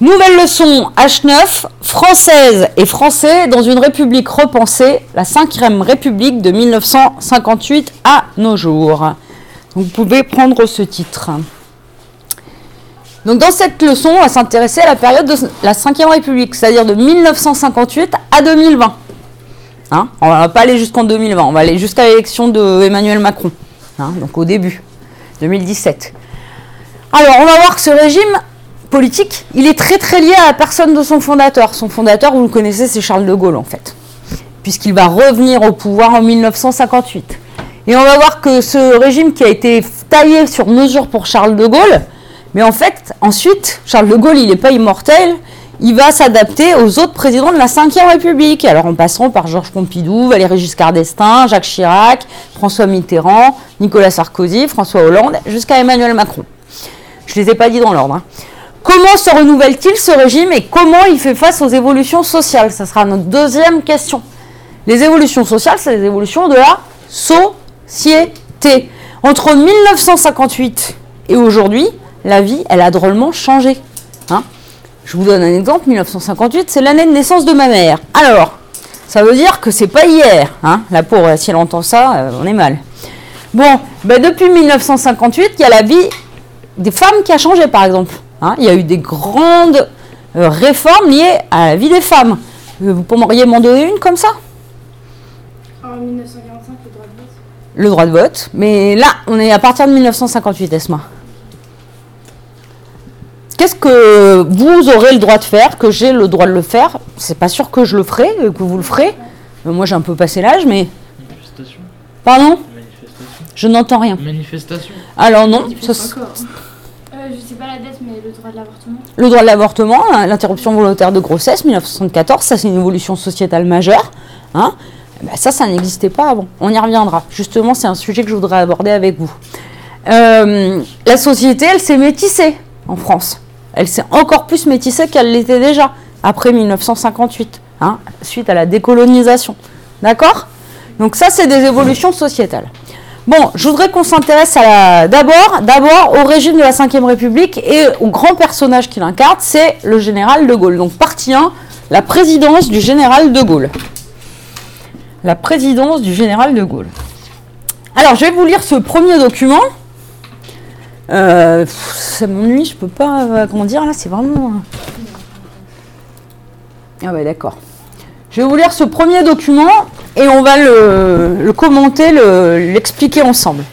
Nouvelle leçon H9, française et français dans une république repensée, la 5ème république de 1958 à nos jours. Vous pouvez prendre ce titre. Donc dans cette leçon, on va s'intéresser à la période de la 5ème République, c'est-à-dire de 1958 à 2020. Hein on ne va pas aller jusqu'en 2020, on va aller jusqu'à l'élection de Emmanuel Macron, hein, donc au début, 2017. Alors on va voir que ce régime politique, il est très très lié à la personne de son fondateur. Son fondateur, vous le connaissez, c'est Charles de Gaulle en fait, puisqu'il va revenir au pouvoir en 1958. Et on va voir que ce régime qui a été taillé sur mesure pour Charles de Gaulle, mais en fait, ensuite, Charles de Gaulle, il n'est pas immortel, il va s'adapter aux autres présidents de la Ve République. Alors en passant par Georges Pompidou, Valéry Giscard d'Estaing, Jacques Chirac, François Mitterrand, Nicolas Sarkozy, François Hollande, jusqu'à Emmanuel Macron. Je ne les ai pas dit dans l'ordre. Hein. Comment se renouvelle-t-il ce régime et comment il fait face aux évolutions sociales? Ça sera notre deuxième question. Les évolutions sociales, c'est les évolutions de la société. Entre 1958 et aujourd'hui, la vie, elle a drôlement changé. Hein Je vous donne un exemple, 1958, c'est l'année de naissance de ma mère. Alors, ça veut dire que c'est pas hier. Hein la pauvre, si elle entend ça, euh, on est mal. Bon, ben depuis 1958, il y a la vie des femmes qui a changé, par exemple. Hein il y a eu des grandes euh, réformes liées à la vie des femmes. Euh, vous pourriez m'en donner une comme ça? En 1945, le droit de vote. Le droit de vote. Mais là, on est à partir de 1958, Esma. Qu'est-ce que vous aurez le droit de faire, que j'ai le droit de le faire? C'est pas sûr que je le ferai, que vous le ferez. Euh, moi, j'ai un peu passé l'âge, mais. Manifestation. Pardon? Manifestation. Je n'entends rien. Manifestation. Alors non, ça faut s- encore. Euh, je sais pas la mais le droit de l'avortement. le droit de l'avortement, hein, l'interruption volontaire de grossesse, 1974, ça c'est une évolution sociétale majeure. Hein Eh ben, ça, ça n'existait pas avant. On y reviendra. Justement, c'est un sujet que je voudrais aborder avec vous. Euh, la société, elle s'est métissée en France. Elle s'est encore plus métissée qu'elle l'était déjà après 1958, hein, suite à la décolonisation. D'accord? Donc ça, c'est des évolutions sociétales. Bon, je voudrais qu'on s'intéresse à la- d'abord, d'abord au régime de la Ve République et au grand personnage qu'il incarne, c'est le général de Gaulle. Donc partie 1, la présidence du général de Gaulle. La présidence du général de Gaulle. Alors, je vais vous lire ce premier document. Euh, ça m'ennuie, je peux pas, euh, comment dire, là, c'est vraiment... euh. Ah ouais, d'accord. Je vais vous lire ce premier document et on va le, le commenter, le- l'expliquer ensemble.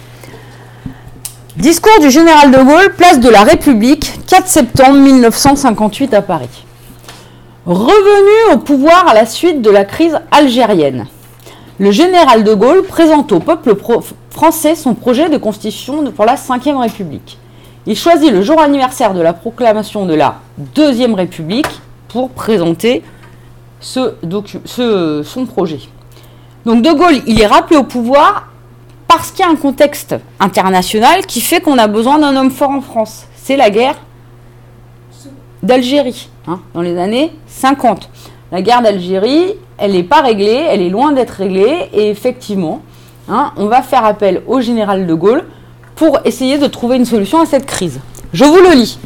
Discours du général de Gaulle, place de la République, 4 septembre 1958 à Paris. Revenu au pouvoir à la suite de la crise algérienne, le général de Gaulle présente au peuple français son projet de constitution pour la Ve République. Il choisit le jour anniversaire de la proclamation de la Deuxième République pour présenter son projet. Donc De Gaulle, il est rappelé au pouvoir parce qu'il y a un contexte international qui fait qu'on a besoin d'un homme fort en France. C'est la guerre d'Algérie, hein, dans les années 50. La guerre d'Algérie, elle n'est pas réglée, elle est loin d'être réglée, et effectivement, hein, on va faire appel au général de Gaulle pour essayer de trouver une solution à cette crise. Je vous le lis.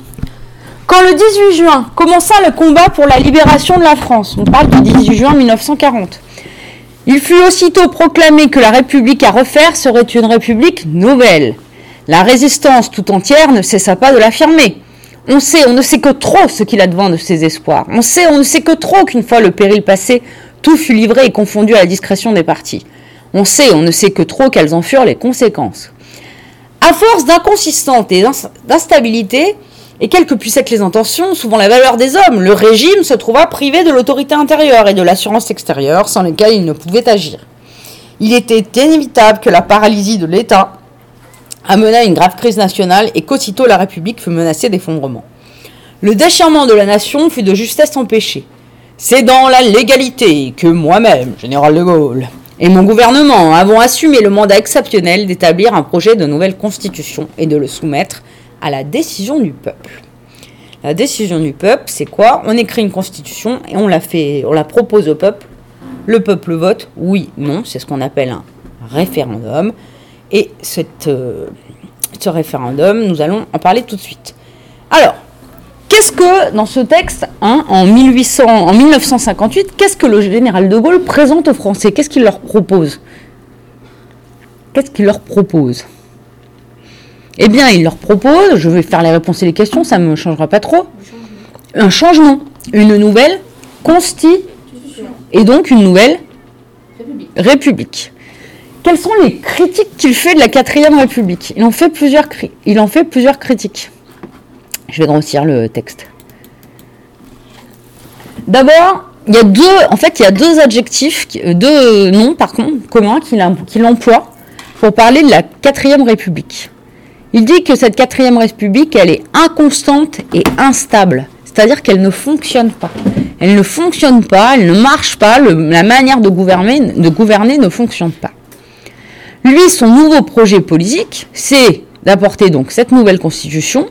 Quand le 18 juin commença le combat pour la libération de la France, on parle du 18 juin 1940, il fut aussitôt proclamé que la République à refaire serait une République nouvelle. La résistance tout entière ne cessa pas de l'affirmer. On sait, on ne sait que trop ce qu'il advint de ses espoirs. On sait, on ne sait que trop qu'une fois le péril passé, tout fut livré et confondu à la discrétion des partis. On sait, on ne sait que trop quelles en furent les conséquences. À force d'inconsistance et d'ins- d'instabilité, et quelles que puissent être les intentions, souvent la valeur des hommes, le régime se trouva privé de l'autorité intérieure et de l'assurance extérieure sans lesquelles il ne pouvait agir. Il était inévitable que la paralysie de l'État amena une grave crise nationale et qu'aussitôt la République fut menacée d'effondrement. Le déchirement de la nation fut de justesse empêché. C'est dans la légalité que moi-même, général de Gaulle, et mon gouvernement avons assumé le mandat exceptionnel d'établir un projet de nouvelle constitution et de le soumettre à la décision du peuple. La décision du peuple, c'est quoi? On écrit une constitution et on la fait, on la propose au peuple. Le peuple vote oui, non, c'est ce qu'on appelle un référendum. Et cette, euh, ce référendum, nous allons en parler tout de suite. Alors, qu'est-ce que, dans ce texte, hein, en, 1800, en 1958, qu'est-ce que le général de Gaulle présente aux Français? Qu'est-ce qu'il leur propose? Qu'est-ce qu'il leur propose? Eh bien, il leur propose, je vais faire les réponses et les questions, ça ne me changera pas trop, un changement, une nouvelle constitution, et donc une nouvelle République. Quelles sont les critiques qu'il fait de la quatrième République? Il en, fait plusieurs, critiques. Je vais grossir le texte. D'abord, il y a deux, en fait, il y a deux adjectifs, euh, deux noms par contre communs qu'il emploie pour parler de la quatrième République. Il dit que cette quatrième République, elle est inconstante et instable, c'est-à-dire qu'elle ne fonctionne pas. Elle ne fonctionne pas, elle ne marche pas, la manière de gouverner, ne fonctionne pas. Lui, son nouveau projet politique, c'est d'apporter donc cette nouvelle constitution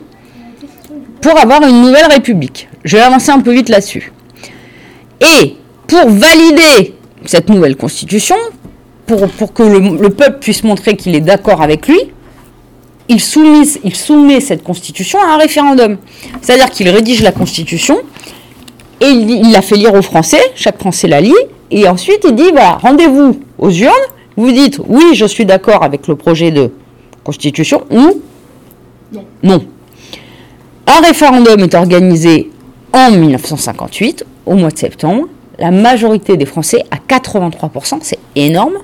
pour avoir une nouvelle république. Je vais avancer un peu vite là-dessus. Et pour valider cette nouvelle constitution, pour, que le peuple puisse montrer qu'il est d'accord avec lui, il soumet, il soumet cette constitution à un référendum. C'est-à-dire qu'il rédige la constitution et il, la fait lire aux Français, chaque Français la lit, et ensuite il dit voilà, rendez-vous aux urnes, vous dites oui, je suis d'accord avec le projet de constitution ou Non. non. Un référendum est organisé en 1958, au mois de septembre. La majorité des Français, à 83%, c'est énorme,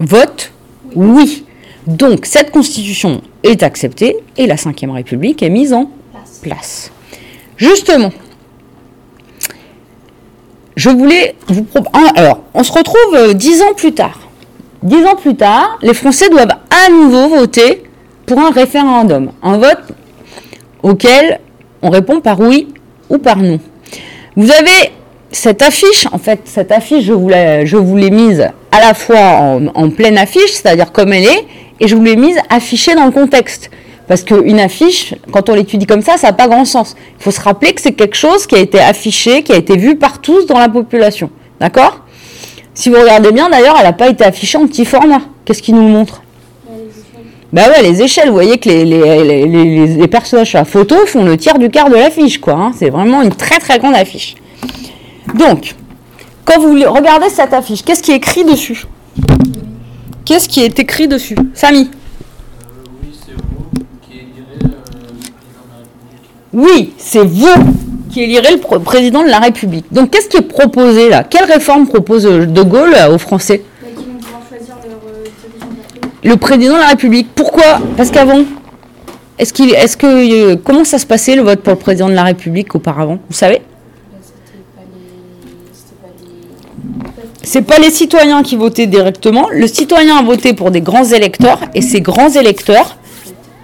vote oui. Donc cette constitution est acceptée et la Ve République est mise en Place. Justement, je voulais vous proposer. Alors, on se retrouve euh, dix ans plus tard. Dix ans plus tard, les Français doivent à nouveau voter pour un référendum, un vote auquel on répond par oui ou par non. Vous avez cette affiche, en fait, cette affiche, je vous l'ai, mise à la fois en pleine affiche, c'est-à-dire comme elle est, et je vous l'ai mise affichée dans le contexte. Parce qu'une affiche, quand on l'étudie comme ça, ça n'a pas grand sens. Il faut se rappeler que c'est quelque chose qui a été affiché, qui a été vu par tous dans la population. D'accord? Si vous regardez bien, d'ailleurs, elle n'a pas été affichée en petit format. Qu'est-ce qui nous montre? Bah ouais, les échelles, vous voyez que les, personnages sur la photo font le tiers du quart de l'affiche, quoi. hein. C'est vraiment une très très grande affiche. Donc, quand vous regardez cette affiche, qu'est-ce qui est écrit dessus? Qu'est-ce qui est écrit dessus? Samy oui, c'est vous qui élirez le président de la République. Oui, c'est vous qui élirez le pr- président de la République. Donc, qu'est-ce qui est proposé là? Quelle réforme propose euh, De Gaulle euh, aux Français? Qui vont pouvoir choisir leur euh. Le président de la République. Pourquoi? Parce qu'avant, est-ce qu'il, est-ce que, euh, comment ça se passait le vote pour le président de la République auparavant? Vous savez? C'est pas les citoyens qui votaient directement. Le citoyen a voté pour des grands électeurs et ces grands électeurs,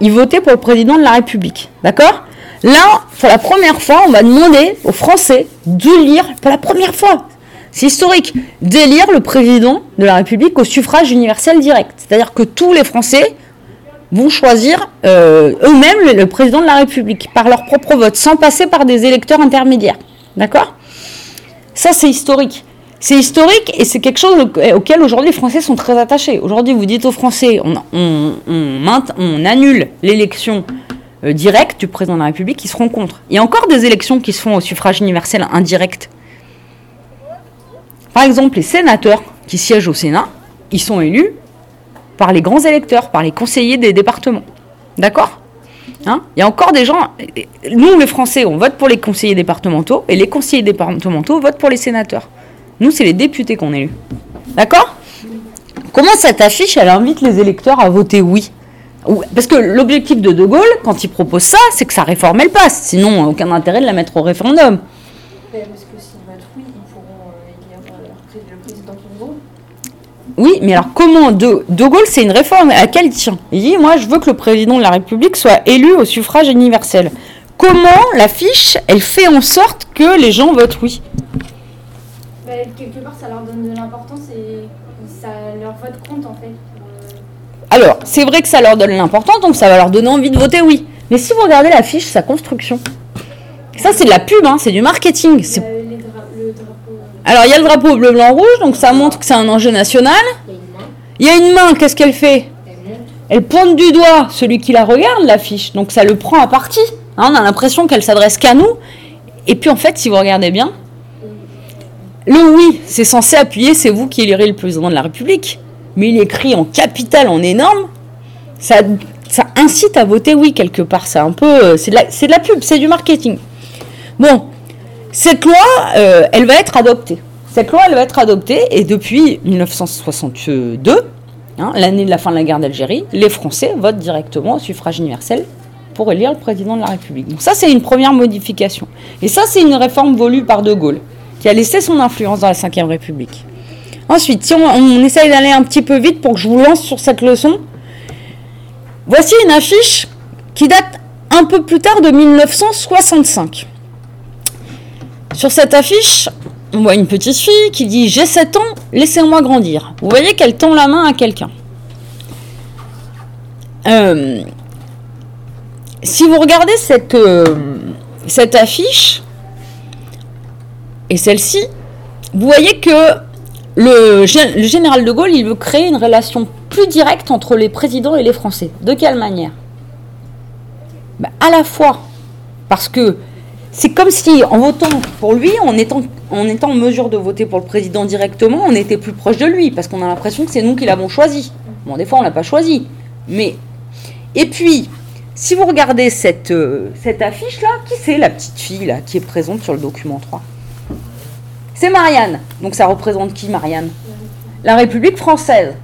ils votaient pour le président de la République. D'accord? Là, pour la première fois, on va demander aux Français d'élire, pour la première fois, c'est historique, d'élire le président de la République au suffrage universel direct. C'est-à-dire que tous les Français vont choisir euh, eux-mêmes le président de la République par leur propre vote, sans passer par des électeurs intermédiaires. D'accord? Ça, c'est historique. C'est historique et c'est quelque chose au- auquel aujourd'hui les Français sont très attachés. Aujourd'hui, vous dites aux Français, on, annule l'élection euh, directe du président de la République, ils seront contre. Il y a encore des élections qui se font au suffrage universel indirect. Par exemple, les sénateurs qui siègent au Sénat, ils sont élus par les grands électeurs, par les conseillers des départements. D'accord? Hein? Il y a encore des gens. Nous, les Français, on vote pour les conseillers départementaux et les conseillers départementaux votent pour les sénateurs. Nous, c'est les députés qu'on élu. D'accord? Comment cette affiche, elle invite les électeurs à voter oui Ou- Parce que l'objectif de De Gaulle, quand il propose ça, c'est que sa réforme, elle passe. Sinon, aucun intérêt de la mettre au référendum. Parce que s'ils votent oui, ils pourront élire euh, le président qu'ils veulent. Oui, mais alors comment De, de Gaulle, c'est une réforme? À laquelle il tient. Il dit, moi, je veux que le président de la République soit élu au suffrage universel. Comment l'affiche, elle fait en sorte que les gens votent oui? Bah, quelque part, ça leur donne de l'importance et ça leur vote compte en fait. Alors, c'est vrai que ça leur donne l'importance, donc ça va leur donner envie de voter oui. Mais si vous regardez l'affiche, sa construction, ça c'est de la pub, hein, c'est du marketing. c'est- les dra- le drapeau. Alors il y a le drapeau bleu, blanc, rouge, donc ça montre que c'est un enjeu national. Il y a une main, qu'est-ce qu'elle fait? Elle pointe du doigt celui qui la regarde, l'affiche, donc ça le prend à partie. Hein, on a l'impression qu'elle s'adresse qu'à nous. Et puis en fait, si vous regardez bien, le oui, c'est censé appuyer, c'est vous qui élirez le président de la République. Mais il écrit en capital, en énorme. Ça, incite à voter oui quelque part. C'est un peu, euh, c'est de, la- c'est de la pub, c'est du marketing. Bon, cette loi, euh, elle va être adoptée. Cette loi, elle va être adoptée et depuis 1962, hein, l'année de la fin de la guerre d'Algérie, les Français votent directement au suffrage universel pour élire le président de la République. Donc ça, c'est une première modification. Et ça, c'est une réforme voulue par De Gaulle, qui a laissé son influence dans la Ve République. Ensuite, si on, essaye d'aller un petit peu vite pour que je vous lance sur cette leçon, voici une affiche qui date un peu plus tard de 1965. Sur cette affiche, on voit une petite fille qui dit J'ai 7 ans, laissez-moi grandir. Vous voyez qu'elle tend la main à quelqu'un. Euh, si vous regardez cette, euh, cette affiche et celle-ci, vous voyez que le, gé- le général de Gaulle, il veut créer une relation plus directe entre les présidents et les Français. De quelle manière? Ben, À la fois parce que c'est comme si, en votant pour lui, en étant, en mesure de voter pour le président directement, on était plus proche de lui, parce qu'on a l'impression que c'est nous qui l'avons choisi. Bon, des fois, on l'a pas choisi. Mais. Et puis, si vous regardez cette, euh, affiche-là, qui c'est la petite fille qui est présente sur le document 3 C'est Marianne. Donc, ça représente qui, Marianne? La République française.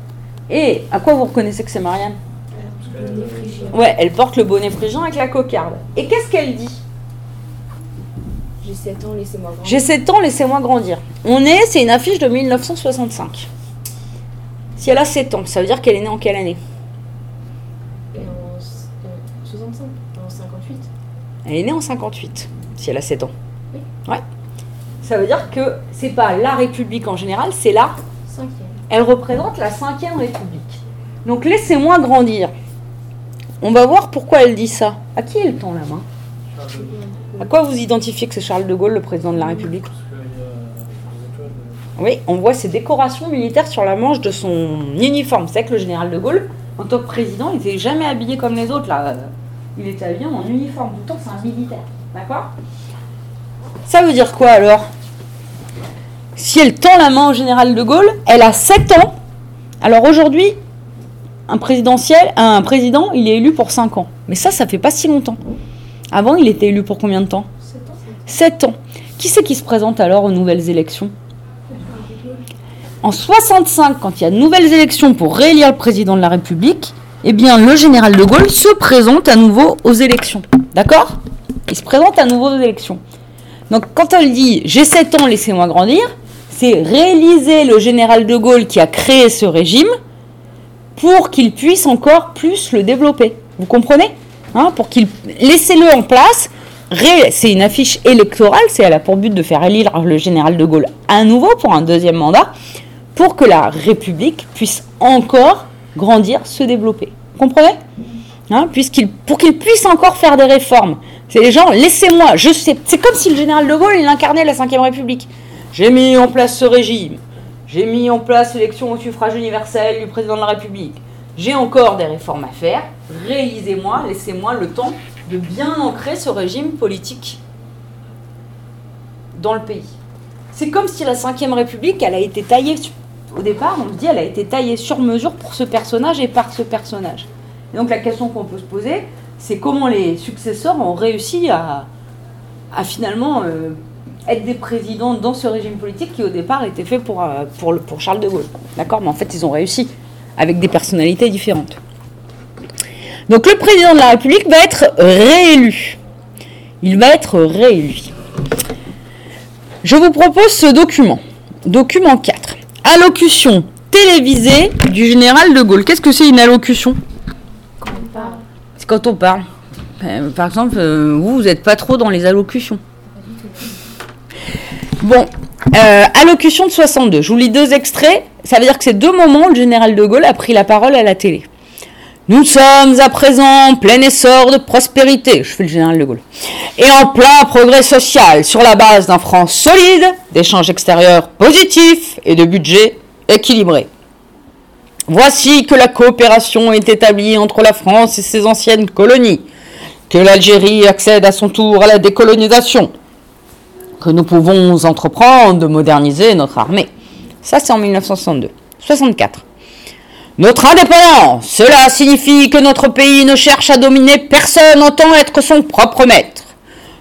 Et à quoi vous reconnaissez que c'est Marianne? Ouais, elle porte le bonnet phrygien avec la cocarde. Et qu'est-ce qu'elle dit? J'ai 7 ans, laissez-moi grandir. J'ai 7 ans, laissez-moi grandir. On est, c'est une affiche de 1965. Si elle a 7 ans, ça veut dire qu'elle est née en quelle année? Et en s- euh, 65 En 58 Elle est née en 58, si elle a 7 ans. Oui. Ouais. Ça veut dire que c'est pas la République en général, c'est la. 5e. Elle représente la 5ème République. Donc laissez-moi grandir. On va voir pourquoi elle dit ça. À qui elle tend la main? À quoi vous identifiez que c'est Charles de Gaulle, le président de la République? euh, Oui, on voit ses décorations militaires sur la manche de son uniforme. C'est vrai que le général de Gaulle, en tant que président, il n'était jamais habillé comme les autres. Là. Il était habillé en uniforme. Tout le temps, c'est un militaire. D'accord? Ça veut dire quoi alors? Si elle tend la main au général de Gaulle, elle a 7 ans. Alors aujourd'hui, un présidentiel, un président, il est élu pour 5 ans. Mais ça, ça fait pas si longtemps. Avant, il était élu pour combien de temps? 7 ans. Qui c'est qui se présente alors aux nouvelles élections? En 65, quand il y a de nouvelles élections pour réélire le président de la République, eh bien, le général de Gaulle se présente à nouveau aux élections. D'accord? Il se présente à nouveau aux élections. Donc, quand elle dit j'ai 7 ans, laissez-moi grandir, c'est réaliser le général de Gaulle qui a créé ce régime pour qu'il puisse encore plus le développer. Vous comprenez Hein, Pour qu'il laissez-le en place. C'est une affiche électorale, c'est elle a pour but de faire élire le général de Gaulle à nouveau pour un deuxième mandat, pour que la République puisse encore grandir, se développer. Vous comprenez Hein, Pour qu'il puisse encore faire des réformes. C'est les gens, laissez-moi, je sais, c'est comme si le général de Gaulle il incarnait la Ve République. J'ai mis en place ce régime, j'ai mis en place l'élection au suffrage universel du président de la République. J'ai encore des réformes à faire. Réalisez-moi, laissez-moi le temps de bien ancrer ce régime politique dans le pays. C'est comme si la Ve République, elle a été taillée, au départ, on se dit, elle a été taillée sur mesure pour ce personnage et par ce personnage. Et donc la question qu'on peut se poser, c'est comment les successeurs ont réussi à, à finalement euh, être des présidents dans ce régime politique qui au départ était fait pour, euh, pour, le- pour Charles de Gaulle. D'accord? Mais en fait, ils ont réussi avec des personnalités différentes. Donc le président de la République va être réélu. Il va être réélu. Je vous propose ce document. Document 4. Allocution télévisée du général de Gaulle. Qu'est-ce que c'est une allocution? Quand on parle. C'est quand on parle. Euh, Par exemple, euh, vous, vous n'êtes pas trop dans les allocutions. Bon, euh, allocution de 62. Je vous lis deux extraits. Ça veut dire que c'est deux moments le général de Gaulle a pris la parole à la télé. Nous sommes à présent en plein essor de prospérité, je fais le général de Gaulle, et en plein progrès social sur la base d'un franc solide, d'échanges extérieurs positifs et de budget équilibré. Voici que la coopération est établie entre la France et ses anciennes colonies. que l'Algérie accède à son tour à la décolonisation, que nous pouvons entreprendre de moderniser notre armée. Ça, c'est en 1962. 64. Notre indépendance, cela signifie que notre pays ne cherche à dominer personne en tant être son propre maître.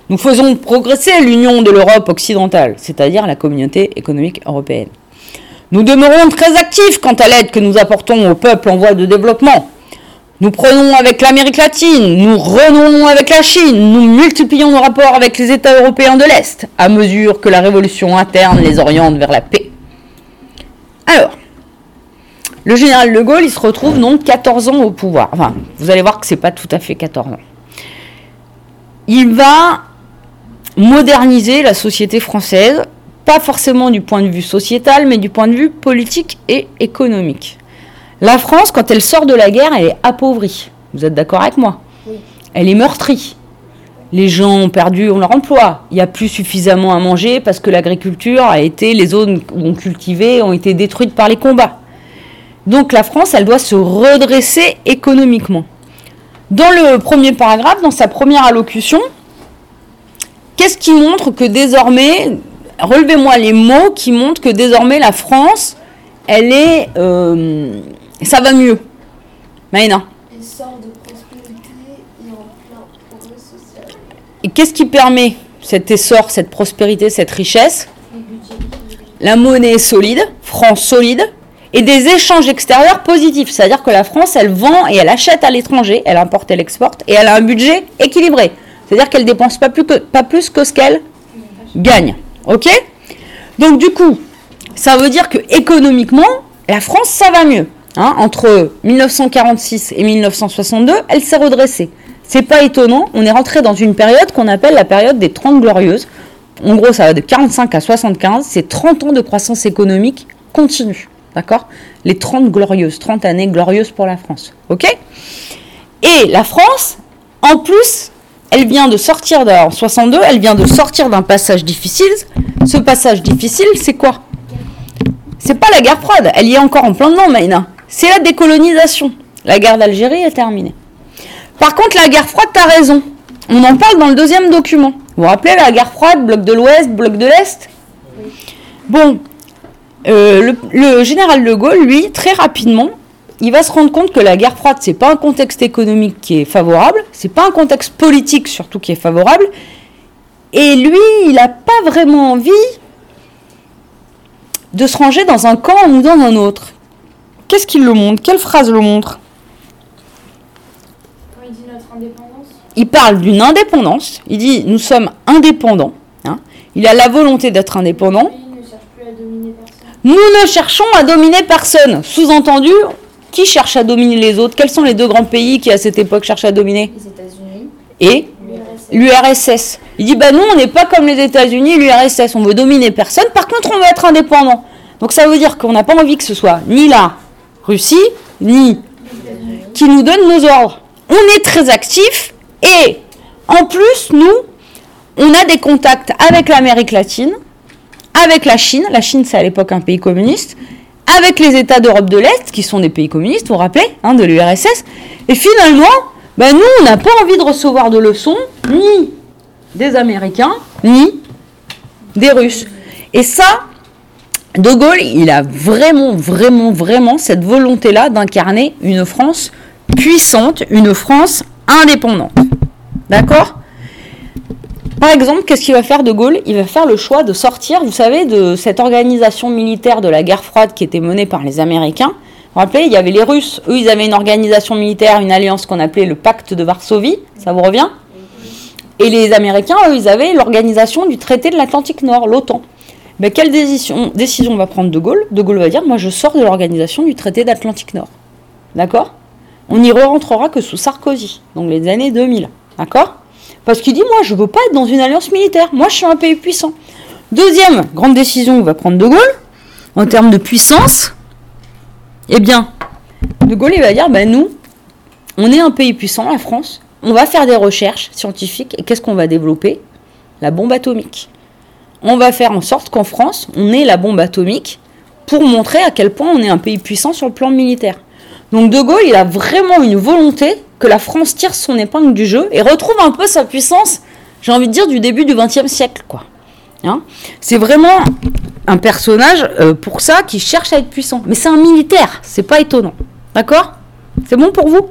Nous faisons progresser l'union de l'Europe occidentale, c'est-à-dire la communauté économique européenne. Nous demeurons très actifs quant à l'aide que nous apportons aux peuples en voie de développement. Nous prenons avec l'Amérique latine, nous renouons avec la Chine, nous multiplions nos rapports avec les États européens de l'Est, à mesure que la révolution interne les oriente vers la paix. Alors, le général de Gaulle, il se retrouve donc 14 ans au pouvoir. Enfin, vous allez voir que c'est pas tout à fait 14 ans. Il va moderniser la société française, pas forcément du point de vue sociétal, mais du point de vue politique et économique. La France, quand elle sort de la guerre, elle est appauvrie. Vous êtes d'accord avec moi Elle est meurtrie. Les gens ont perdu leur emploi. Il n'y a plus suffisamment à manger parce que l'agriculture a été, les zones où on cultivait ont été détruites par les combats. Donc la France, elle doit se redresser économiquement. Dans le premier paragraphe, dans sa première allocution, qu'est-ce qui montre que désormais, relevez-moi les mots qui montrent que désormais la France, elle est, euh, ça va mieux. Essor de prospérité et en plein progrès social. Et qu'est-ce qui permet cet essor, cette prospérité, cette richesse? La monnaie est solide, franc solide, et des échanges extérieurs positifs. C'est-à-dire que la France, elle vend et elle achète à l'étranger, elle importe, elle exporte, et elle a un budget équilibré. C'est-à-dire qu'elle dépense pas plus que, pas plus que ce qu'elle gagne. Ok? Donc du coup, ça veut dire que économiquement, la France, ça va mieux. Hein, entre 1946 et 1962, elle s'est redressée. C'est pas étonnant, on est rentré dans une période qu'on appelle la période des 30 glorieuses. En gros, ça va de 45 à 75, c'est 30 ans de croissance économique continue. D'accord? Les 30 glorieuses, 30 années glorieuses pour la France. OK? Et la France, en plus, elle vient de sortir en 62, elle vient de sortir d'un passage difficile. Ce passage difficile, c'est quoi? C'est pas la guerre froide, elle y est encore en plein dedans, Maïna. C'est la décolonisation. La guerre d'Algérie est terminée. Par contre, la guerre froide, t'as raison. On en parle dans le deuxième document. Vous vous rappelez la guerre froide, bloc de l'Ouest, bloc de l'Est? Bon, euh, le, général de Gaulle, lui, très rapidement, il va se rendre compte que la guerre froide, c'est pas un contexte économique qui est favorable, c'est pas un contexte politique surtout qui est favorable, et lui, il n'a pas vraiment envie de se ranger dans un camp ou dans un autre. Qu'est-ce qu'il le montre? Quelle phrase le montre? Quand il dit notre indépendance, Il parle d'une indépendance, il dit nous sommes indépendants, hein. il a la volonté d'être indépendant, le pays ne cherche plus à dominer personne. Nous ne cherchons à dominer personne. Sous-entendu, qui cherche à dominer les autres? Quels sont les deux grands pays qui à cette époque cherchent à dominer? Les États-Unis, Et l'URSS. l'URSS. Il dit bah nous on n'est pas comme les États-Unis, l'URSS, on veut dominer personne. Par contre, on veut être indépendant. Donc ça veut dire qu'on n'a pas envie que ce soit ni la Russie ni qui nous donne nos ordres. On est très actifs et en plus nous on a des contacts avec l'Amérique latine, avec la Chine. La Chine c'est à l'époque un pays communiste. Avec les États d'Europe de l'Est, qui sont des pays communistes, vous vous rappelez, hein, de l'URSS. Et finalement, ben nous, on n'a pas envie de recevoir de leçons, ni des Américains, ni des Russes. Et ça, De Gaulle, il a vraiment, vraiment, vraiment cette volonté-là d'incarner une France puissante, une France indépendante. D'accord? Par exemple, qu'est-ce qu'il va faire De Gaulle? Il va faire le choix de sortir, vous savez, de cette organisation militaire de la guerre froide qui était menée par les Américains. Vous vous rappelez, il y avait les Russes, eux, ils avaient une organisation militaire, une alliance qu'on appelait le pacte de Varsovie, ça vous revient? Et les Américains, eux, ils avaient l'organisation du traité de l'Atlantique Nord, l'OTAN. Mais quelle décision, va prendre De Gaulle De Gaulle va dire, moi je sors de l'organisation du traité d'Atlantique Nord. D'accord? On n'y rentrera que sous Sarkozy, donc les années 2000. D'accord? Parce qu'il dit, moi je veux pas être dans une alliance militaire, moi je suis un pays puissant. Deuxième grande décision que va prendre De Gaulle, en termes de puissance, eh bien, De Gaulle va dire, ben nous, on est un pays puissant, la France, on va faire des recherches scientifiques, et qu'est-ce qu'on va développer? La bombe atomique on va faire en sorte qu'en France, on ait la bombe atomique pour montrer à quel point on est un pays puissant sur le plan militaire. Donc De Gaulle, il a vraiment une volonté que la France tire son épingle du jeu et retrouve un peu sa puissance, j'ai envie de dire, du début du XXe siècle, quoi. Hein? C'est vraiment un personnage euh, pour ça qui cherche à être puissant. Mais c'est un militaire, c'est pas étonnant. D'accord? C'est bon pour vous?